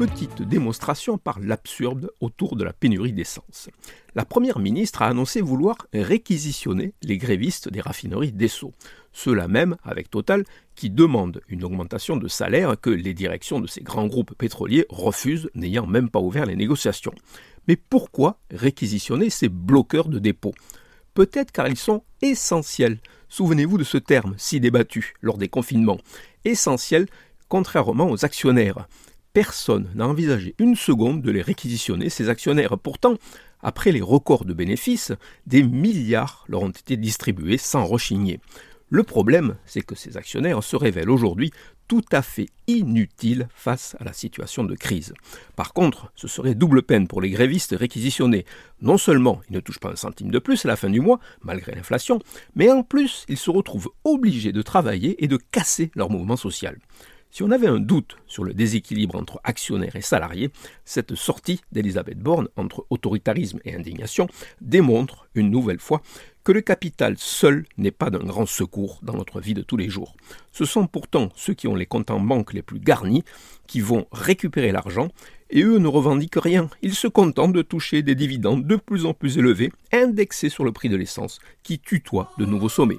Petite démonstration par l'absurde autour de la pénurie d'essence. La première ministre a annoncé vouloir réquisitionner les grévistes des raffineries d'Esso. Ceux-là même, avec Total, qui demandent une augmentation de salaire que les directions de ces grands groupes pétroliers refusent, n'ayant même pas ouvert les négociations. Mais pourquoi réquisitionner ces bloqueurs de dépôt Peut-être car ils sont essentiels. Souvenez-vous de ce terme si débattu lors des confinements. Essentiels contrairement aux actionnaires. Personne n'a envisagé une seconde de les réquisitionner, ces actionnaires. Pourtant, après les records de bénéfices, des milliards leur ont été distribués sans rechigner. Le problème, c'est que ces actionnaires se révèlent aujourd'hui tout à fait inutiles face à la situation de crise. Par contre, ce serait double peine pour les grévistes réquisitionnés. Non seulement ils ne touchent pas un centime de plus à la fin du mois, malgré l'inflation, mais en plus ils se retrouvent obligés de travailler et de casser leur mouvement social. Si on avait un doute sur le déséquilibre entre actionnaires et salariés, cette sortie d'Elisabeth Borne entre autoritarisme et indignation démontre une nouvelle fois que le capital seul n'est pas d'un grand secours dans notre vie de tous les jours. Ce sont pourtant ceux qui ont les comptes en banque les plus garnis qui vont récupérer l'argent et eux ne revendiquent rien. Ils se contentent de toucher des dividendes de plus en plus élevés, indexés sur le prix de l'essence, qui tutoient de nouveaux sommets.